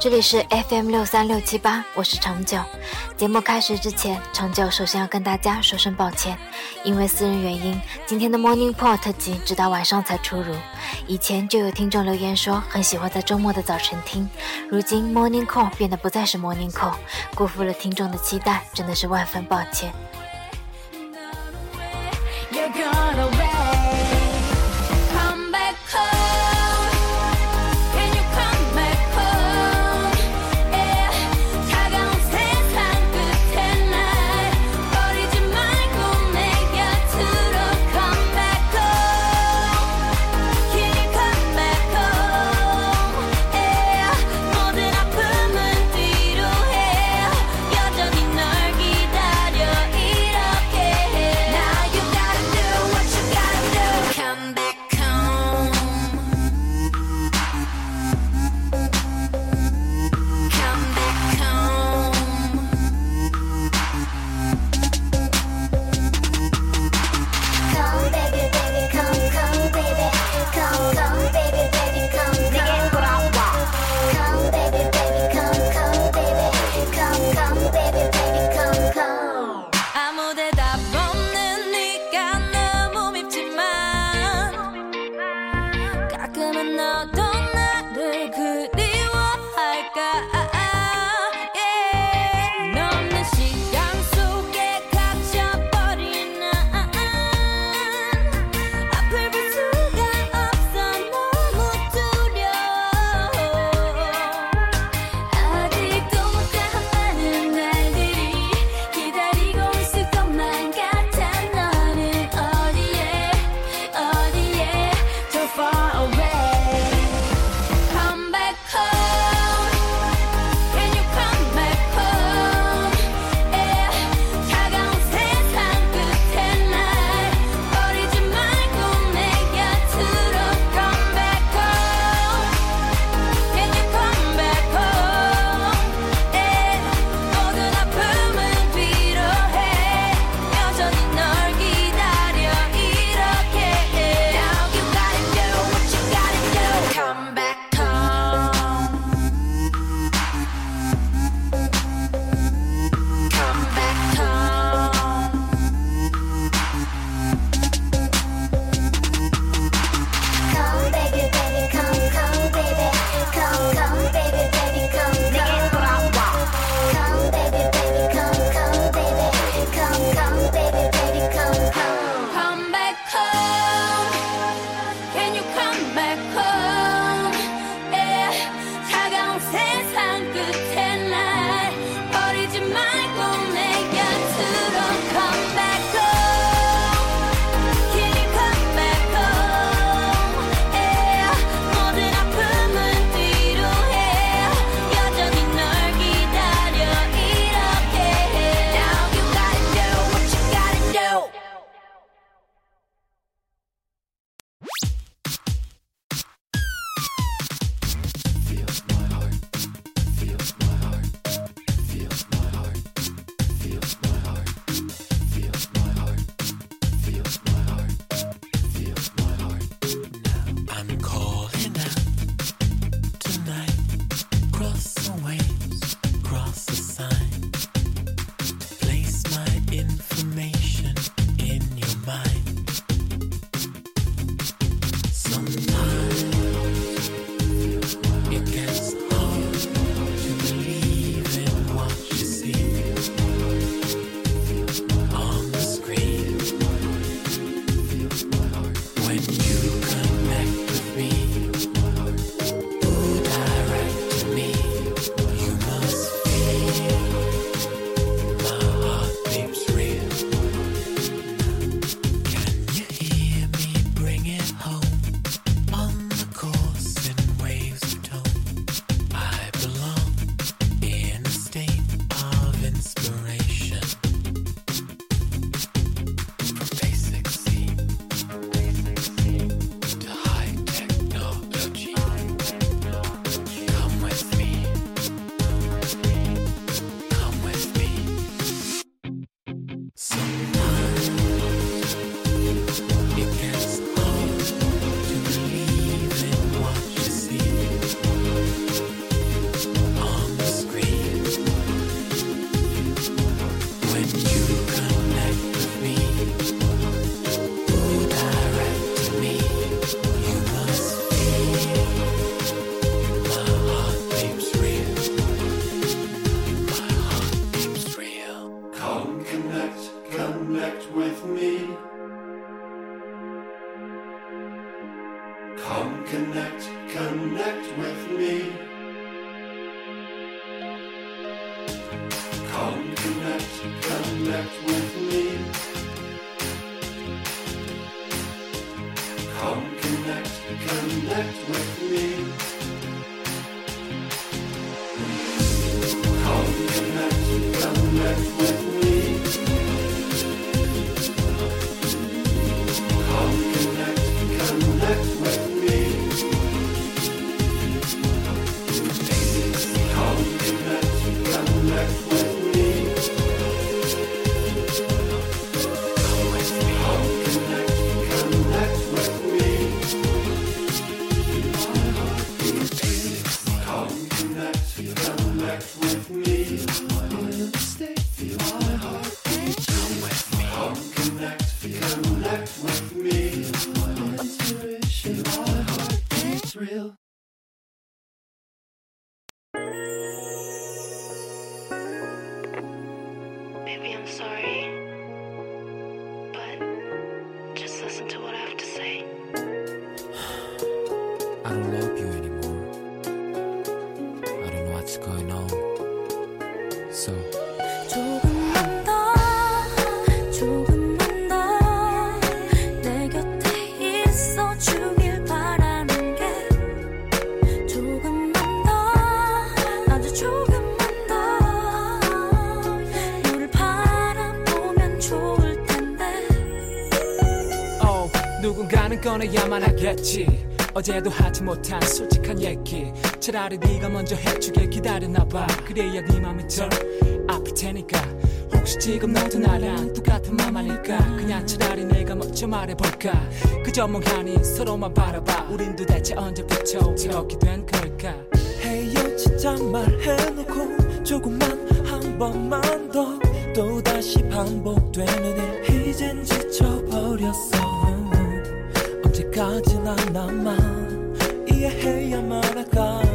这里是 FM 六三六七八，我是长久。节目开始之前，长久首先要跟大家说声抱歉，因为私人原因，今天的 Morning Call 特辑直到晚上才出炉。以前就有听众留言说很喜欢在周末的早晨听，如今 Morning Call 变得不再是 Morning Call，辜负了听众的期待，真的是万分抱歉。you got a connect with me. Come connect, connect with me. Come connect, connect with me. Come connect, connect with me. Mas sorry. 꺼내야만 하겠지. 어제도 하지 못한 솔직한 얘기. 차라리 네가 먼저 해주길 기다렸나봐. 그래야 네 맘이 덜 아플 테니까. 혹시 지금 너도 나랑 똑같은 맘 아닐까? 그냥 차라리 내가 먼저 말해볼까? 그저 멍하니 서로만 바라봐. 우린 도대체 언제부터 이렇게 된 걸까? 헤이요 진짜 말해놓고 조금만 한 번만 더 또다시 반복되는 일. 이젠 지쳐버렸어 언제까지나 나만 이해해야만 할까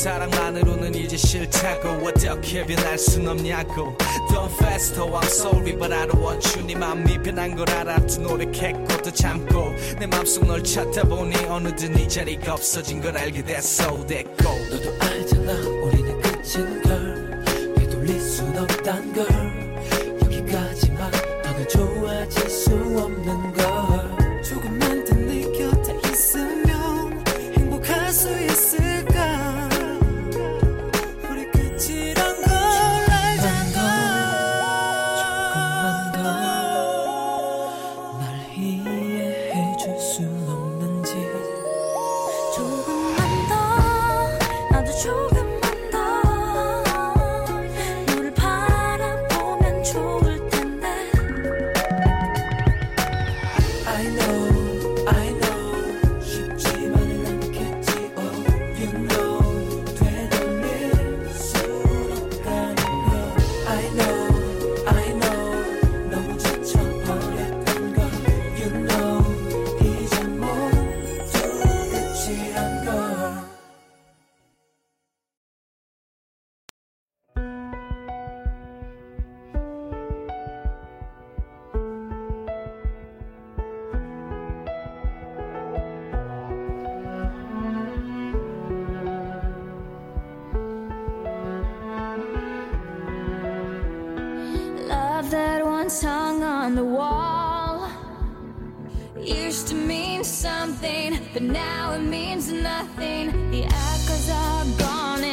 사랑만으로는 이제 싫다고 어떻게 변할 순 없냐고. Don't fast, oh I'm sorry but I don't want you. 네 맘이 변한 걸 알아도 노력했고 또 참고 내 맘속 널 찾다 보니 어느덧 네 자리가 없어진 걸 알게 됐어. 됐고. 너도 알잖아 우리는 끝인 걸. 되돌릴 순 없단 걸 used to mean something, but now it means nothing. The echoes are gone